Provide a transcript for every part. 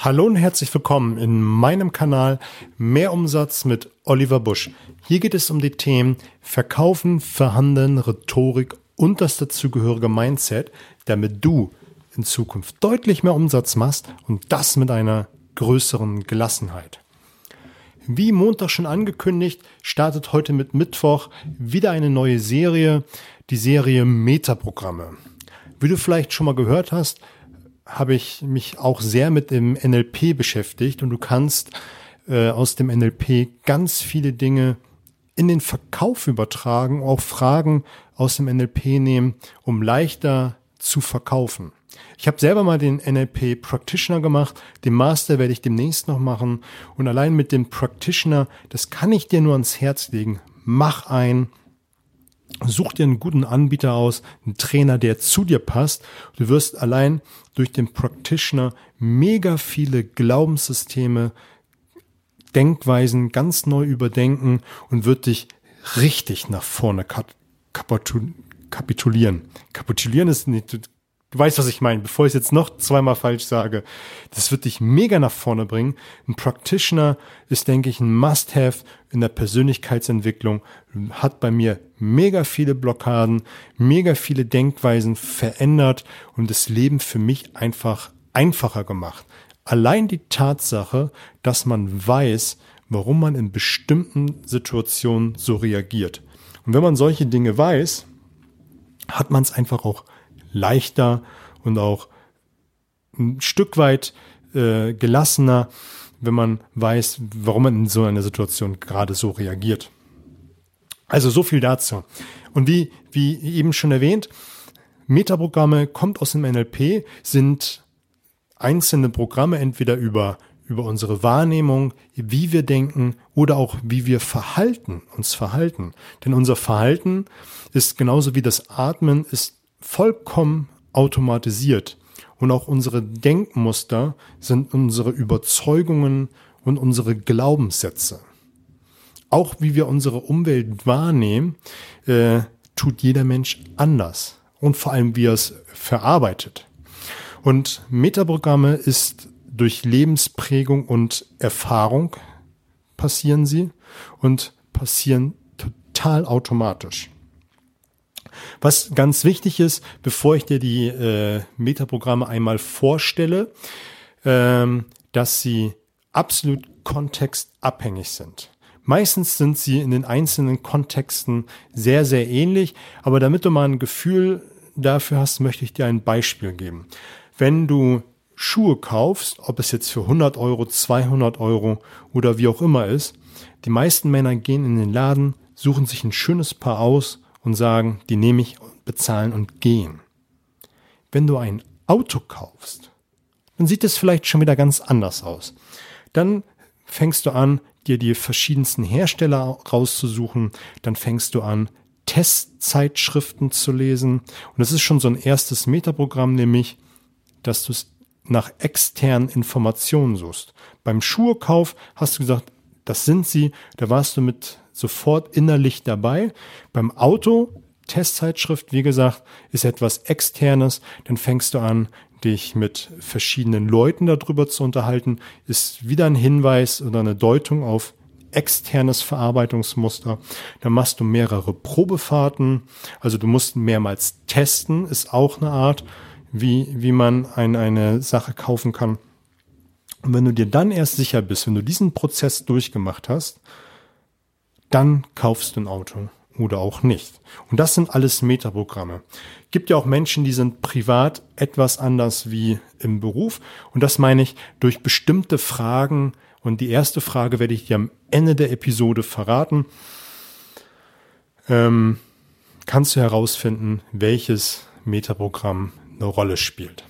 Hallo und herzlich willkommen in meinem Kanal Mehr Umsatz mit Oliver Busch. Hier geht es um die Themen Verkaufen, Verhandeln, Rhetorik und das dazugehörige Mindset, damit du in Zukunft deutlich mehr Umsatz machst und das mit einer größeren Gelassenheit. Wie Montag schon angekündigt, startet heute mit Mittwoch wieder eine neue Serie, die Serie Metaprogramme. Wie du vielleicht schon mal gehört hast, habe ich mich auch sehr mit dem NLP beschäftigt und du kannst äh, aus dem NLP ganz viele Dinge in den Verkauf übertragen, auch Fragen aus dem NLP nehmen, um leichter zu verkaufen. Ich habe selber mal den NLP Practitioner gemacht, den Master werde ich demnächst noch machen und allein mit dem Practitioner, das kann ich dir nur ans Herz legen. Mach ein, Such dir einen guten Anbieter aus, einen Trainer, der zu dir passt. Du wirst allein durch den Practitioner mega viele Glaubenssysteme, Denkweisen ganz neu überdenken und wird dich richtig nach vorne kapitulieren. Kapitulieren ist nicht, Du weißt, was ich meine. Bevor ich es jetzt noch zweimal falsch sage, das wird dich mega nach vorne bringen. Ein Practitioner ist, denke ich, ein Must-Have in der Persönlichkeitsentwicklung. Hat bei mir mega viele Blockaden, mega viele Denkweisen verändert und das Leben für mich einfach einfacher gemacht. Allein die Tatsache, dass man weiß, warum man in bestimmten Situationen so reagiert. Und wenn man solche Dinge weiß, hat man es einfach auch leichter und auch ein Stück weit äh, gelassener, wenn man weiß, warum man in so einer Situation gerade so reagiert. Also so viel dazu. Und wie, wie eben schon erwähnt, Metaprogramme kommt aus dem NLP, sind einzelne Programme entweder über über unsere Wahrnehmung, wie wir denken oder auch wie wir verhalten, uns verhalten. Denn unser Verhalten ist genauso wie das Atmen ist vollkommen automatisiert. Und auch unsere Denkmuster sind unsere Überzeugungen und unsere Glaubenssätze. Auch wie wir unsere Umwelt wahrnehmen, äh, tut jeder Mensch anders. Und vor allem, wie er es verarbeitet. Und Metaprogramme ist durch Lebensprägung und Erfahrung passieren sie und passieren total automatisch. Was ganz wichtig ist, bevor ich dir die äh, Metaprogramme einmal vorstelle, ähm, dass sie absolut kontextabhängig sind. Meistens sind sie in den einzelnen Kontexten sehr, sehr ähnlich, aber damit du mal ein Gefühl dafür hast, möchte ich dir ein Beispiel geben. Wenn du Schuhe kaufst, ob es jetzt für 100 Euro, 200 Euro oder wie auch immer ist, die meisten Männer gehen in den Laden, suchen sich ein schönes Paar aus und sagen, die nehme ich, bezahlen und gehen. Wenn du ein Auto kaufst, dann sieht es vielleicht schon wieder ganz anders aus. Dann fängst du an, dir die verschiedensten Hersteller rauszusuchen, dann fängst du an, Testzeitschriften zu lesen. Und das ist schon so ein erstes Metaprogramm, nämlich, dass du es nach externen Informationen suchst. Beim Schuhekauf hast du gesagt, das sind sie, da warst du mit sofort innerlich dabei. Beim Auto, Testzeitschrift, wie gesagt, ist etwas externes. Dann fängst du an, dich mit verschiedenen Leuten darüber zu unterhalten, ist wieder ein Hinweis oder eine Deutung auf externes Verarbeitungsmuster. Dann machst du mehrere Probefahrten. Also du musst mehrmals testen, ist auch eine Art, wie, wie man ein, eine Sache kaufen kann. Und wenn du dir dann erst sicher bist, wenn du diesen Prozess durchgemacht hast, dann kaufst du ein Auto oder auch nicht. Und das sind alles Metaprogramme. Gibt ja auch Menschen, die sind privat etwas anders wie im Beruf. Und das meine ich durch bestimmte Fragen. Und die erste Frage werde ich dir am Ende der Episode verraten. Ähm, kannst du herausfinden, welches Metaprogramm eine Rolle spielt.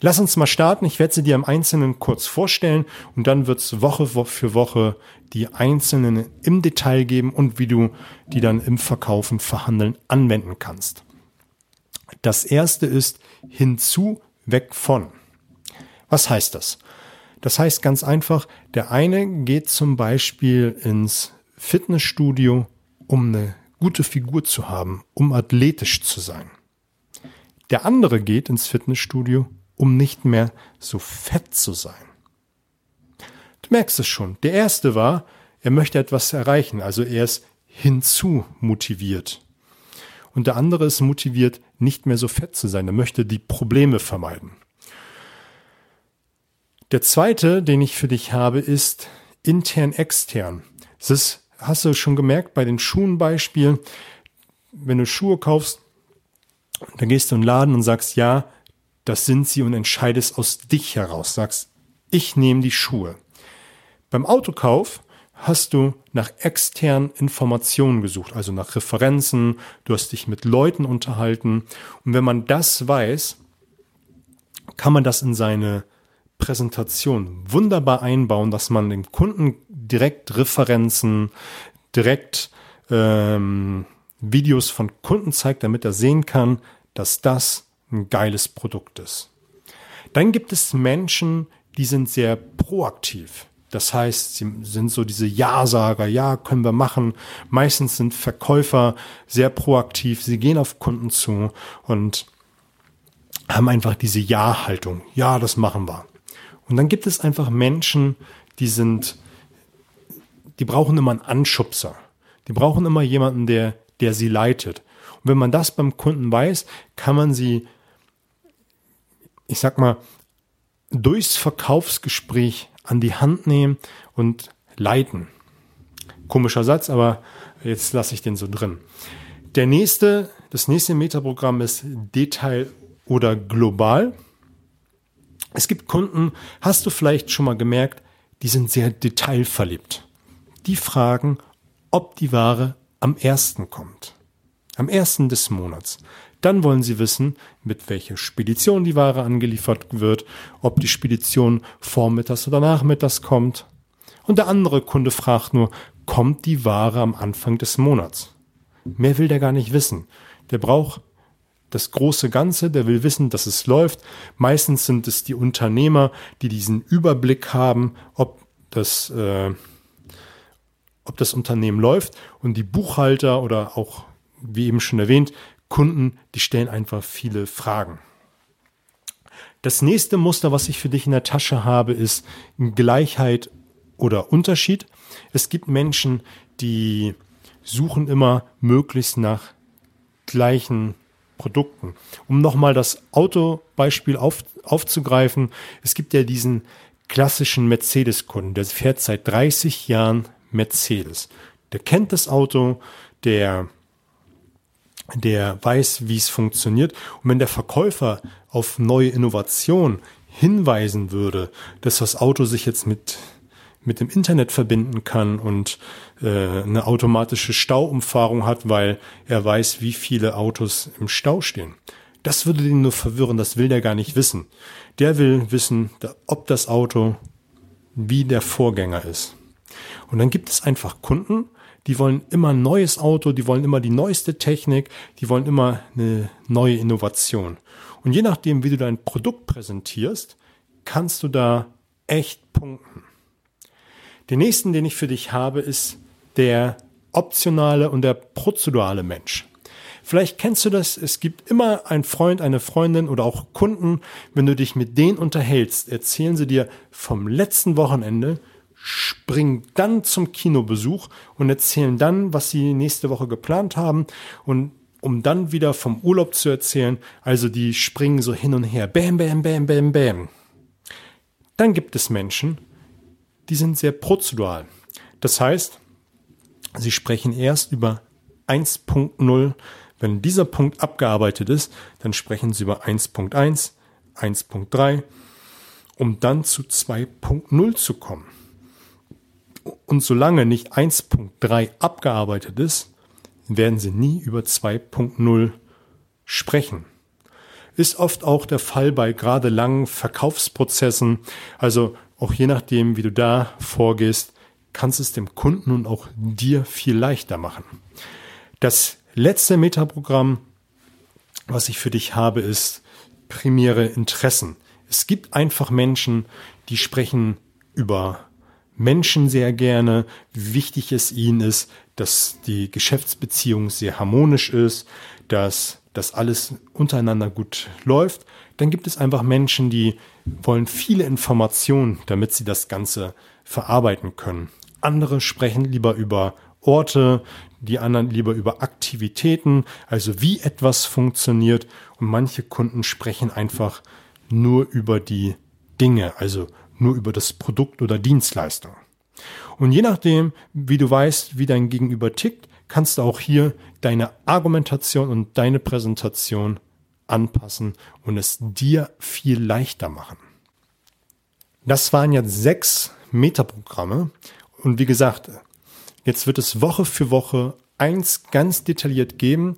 Lass uns mal starten. Ich werde sie dir im Einzelnen kurz vorstellen und dann wird es Woche für Woche die einzelnen im Detail geben und wie du die dann im Verkaufen, Verhandeln anwenden kannst. Das erste ist hinzu, weg von. Was heißt das? Das heißt ganz einfach, der eine geht zum Beispiel ins Fitnessstudio, um eine gute Figur zu haben, um athletisch zu sein. Der andere geht ins Fitnessstudio, um nicht mehr so fett zu sein. merkst es schon. Der erste war, er möchte etwas erreichen, also er ist hinzu motiviert. Und der andere ist motiviert, nicht mehr so fett zu sein. Er möchte die Probleme vermeiden. Der zweite, den ich für dich habe, ist intern-extern. Das ist, hast du schon gemerkt bei den Schuhenbeispielen, wenn du Schuhe kaufst, dann gehst du in den Laden und sagst, ja, das sind sie und entscheidest aus dich heraus. Sagst, ich nehme die Schuhe. Beim Autokauf hast du nach externen Informationen gesucht, also nach Referenzen, du hast dich mit Leuten unterhalten. Und wenn man das weiß, kann man das in seine Präsentation wunderbar einbauen, dass man dem Kunden direkt Referenzen, direkt ähm, Videos von Kunden zeigt, damit er sehen kann, dass das ein geiles Produkt ist. Dann gibt es Menschen, die sind sehr proaktiv. Das heißt, sie sind so diese Ja-Sager, ja, können wir machen. Meistens sind Verkäufer sehr proaktiv, sie gehen auf Kunden zu und haben einfach diese Ja-Haltung. Ja, das machen wir. Und dann gibt es einfach Menschen, die sind, die brauchen immer einen Anschubser. Die brauchen immer jemanden, der, der sie leitet. Und wenn man das beim Kunden weiß, kann man sie, ich sag mal, durchs Verkaufsgespräch an die Hand nehmen und leiten. Komischer Satz, aber jetzt lasse ich den so drin. Der nächste, das nächste Metaprogramm ist Detail oder global. Es gibt Kunden, hast du vielleicht schon mal gemerkt, die sind sehr detailverliebt. Die fragen, ob die Ware am ersten kommt. Am ersten des Monats. Dann wollen Sie wissen, mit welcher Spedition die Ware angeliefert wird, ob die Spedition vormittags oder nachmittags kommt. Und der andere Kunde fragt nur, kommt die Ware am Anfang des Monats? Mehr will der gar nicht wissen. Der braucht das große Ganze, der will wissen, dass es läuft. Meistens sind es die Unternehmer, die diesen Überblick haben, ob das, äh, ob das Unternehmen läuft. Und die Buchhalter oder auch, wie eben schon erwähnt, Kunden, die stellen einfach viele Fragen. Das nächste Muster, was ich für dich in der Tasche habe, ist Gleichheit oder Unterschied. Es gibt Menschen, die suchen immer möglichst nach gleichen Produkten. Um nochmal das Autobeispiel auf, aufzugreifen, es gibt ja diesen klassischen Mercedes-Kunden, der fährt seit 30 Jahren Mercedes. Der kennt das Auto, der der weiß, wie es funktioniert. Und wenn der Verkäufer auf neue Innovation hinweisen würde, dass das Auto sich jetzt mit mit dem Internet verbinden kann und äh, eine automatische Stauumfahrung hat, weil er weiß, wie viele Autos im Stau stehen. Das würde den nur verwirren, das will der gar nicht wissen. Der will wissen, ob das Auto wie der Vorgänger ist. Und dann gibt es einfach Kunden, die wollen immer ein neues Auto, die wollen immer die neueste Technik, die wollen immer eine neue Innovation. Und je nachdem, wie du dein Produkt präsentierst, kannst du da echt punkten. Den nächsten, den ich für dich habe, ist der optionale und der prozedurale Mensch. Vielleicht kennst du das, es gibt immer einen Freund, eine Freundin oder auch Kunden, wenn du dich mit denen unterhältst, erzählen sie dir vom letzten Wochenende springen dann zum Kinobesuch und erzählen dann, was sie nächste Woche geplant haben und um dann wieder vom Urlaub zu erzählen. Also die springen so hin und her. Bam, bam, bam, bam, bam. Dann gibt es Menschen, die sind sehr prozedural. Das heißt, sie sprechen erst über 1.0. Wenn dieser Punkt abgearbeitet ist, dann sprechen sie über 1.1, 1.3, um dann zu 2.0 zu kommen. Und solange nicht 1.3 abgearbeitet ist, werden sie nie über 2.0 sprechen. Ist oft auch der Fall bei gerade langen Verkaufsprozessen. Also auch je nachdem, wie du da vorgehst, kannst es dem Kunden und auch dir viel leichter machen. Das letzte Metaprogramm, was ich für dich habe, ist primäre Interessen. Es gibt einfach Menschen, die sprechen über Menschen sehr gerne, wie wichtig es ihnen ist, dass die Geschäftsbeziehung sehr harmonisch ist, dass dass alles untereinander gut läuft. Dann gibt es einfach Menschen, die wollen viele Informationen, damit sie das Ganze verarbeiten können. Andere sprechen lieber über Orte, die anderen lieber über Aktivitäten, also wie etwas funktioniert. Und manche Kunden sprechen einfach nur über die Dinge, also nur über das Produkt oder Dienstleistung. Und je nachdem, wie du weißt, wie dein Gegenüber tickt, kannst du auch hier deine Argumentation und deine Präsentation anpassen und es dir viel leichter machen. Das waren jetzt sechs Metaprogramme und wie gesagt, jetzt wird es Woche für Woche eins ganz detailliert geben,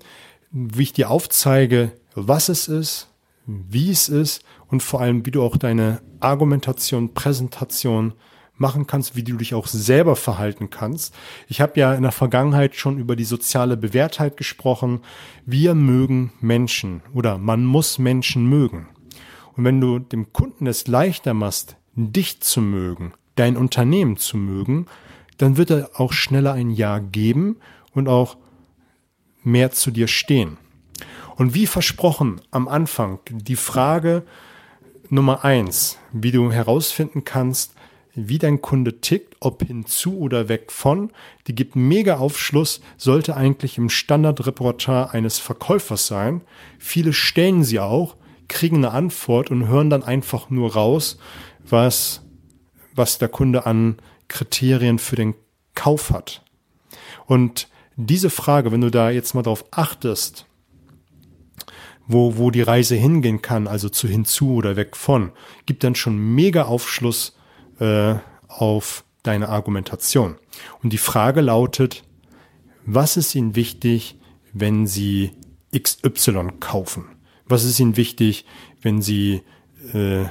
wie ich dir aufzeige, was es ist, wie es ist und vor allem, wie du auch deine Argumentation, Präsentation machen kannst, wie du dich auch selber verhalten kannst. Ich habe ja in der Vergangenheit schon über die soziale Bewährtheit gesprochen. Wir mögen Menschen oder man muss Menschen mögen. Und wenn du dem Kunden es leichter machst, dich zu mögen, dein Unternehmen zu mögen, dann wird er auch schneller ein Ja geben und auch mehr zu dir stehen. Und wie versprochen am Anfang die Frage Nummer eins, wie du herausfinden kannst, wie dein Kunde tickt, ob hinzu oder weg von. Die gibt mega Aufschluss, sollte eigentlich im Standardrepertoire eines Verkäufers sein. Viele stellen sie auch, kriegen eine Antwort und hören dann einfach nur raus, was, was der Kunde an Kriterien für den Kauf hat. Und diese Frage, wenn du da jetzt mal drauf achtest, wo, wo die Reise hingehen kann, also zu hinzu oder weg von, gibt dann schon mega Aufschluss äh, auf deine Argumentation. Und die Frage lautet, was ist Ihnen wichtig, wenn Sie XY kaufen? Was ist Ihnen wichtig, wenn Sie äh,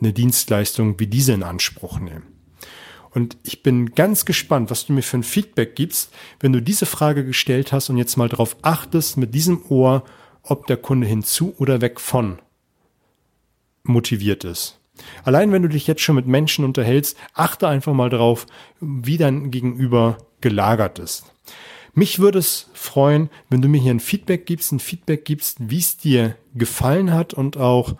eine Dienstleistung wie diese in Anspruch nehmen? Und ich bin ganz gespannt, was du mir für ein Feedback gibst, wenn du diese Frage gestellt hast und jetzt mal darauf achtest, mit diesem Ohr, ob der Kunde hinzu oder weg von motiviert ist. Allein wenn du dich jetzt schon mit Menschen unterhältst, achte einfach mal drauf, wie dein Gegenüber gelagert ist. Mich würde es freuen, wenn du mir hier ein Feedback gibst, ein Feedback gibst, wie es dir gefallen hat und auch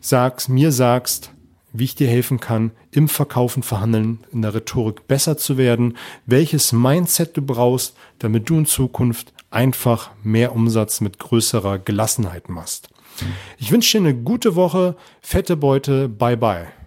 sagst, mir sagst, wie ich dir helfen kann, im Verkaufen, Verhandeln, in der Rhetorik besser zu werden, welches Mindset du brauchst, damit du in Zukunft einfach mehr Umsatz mit größerer Gelassenheit machst. Ich wünsche dir eine gute Woche, fette Beute, bye bye.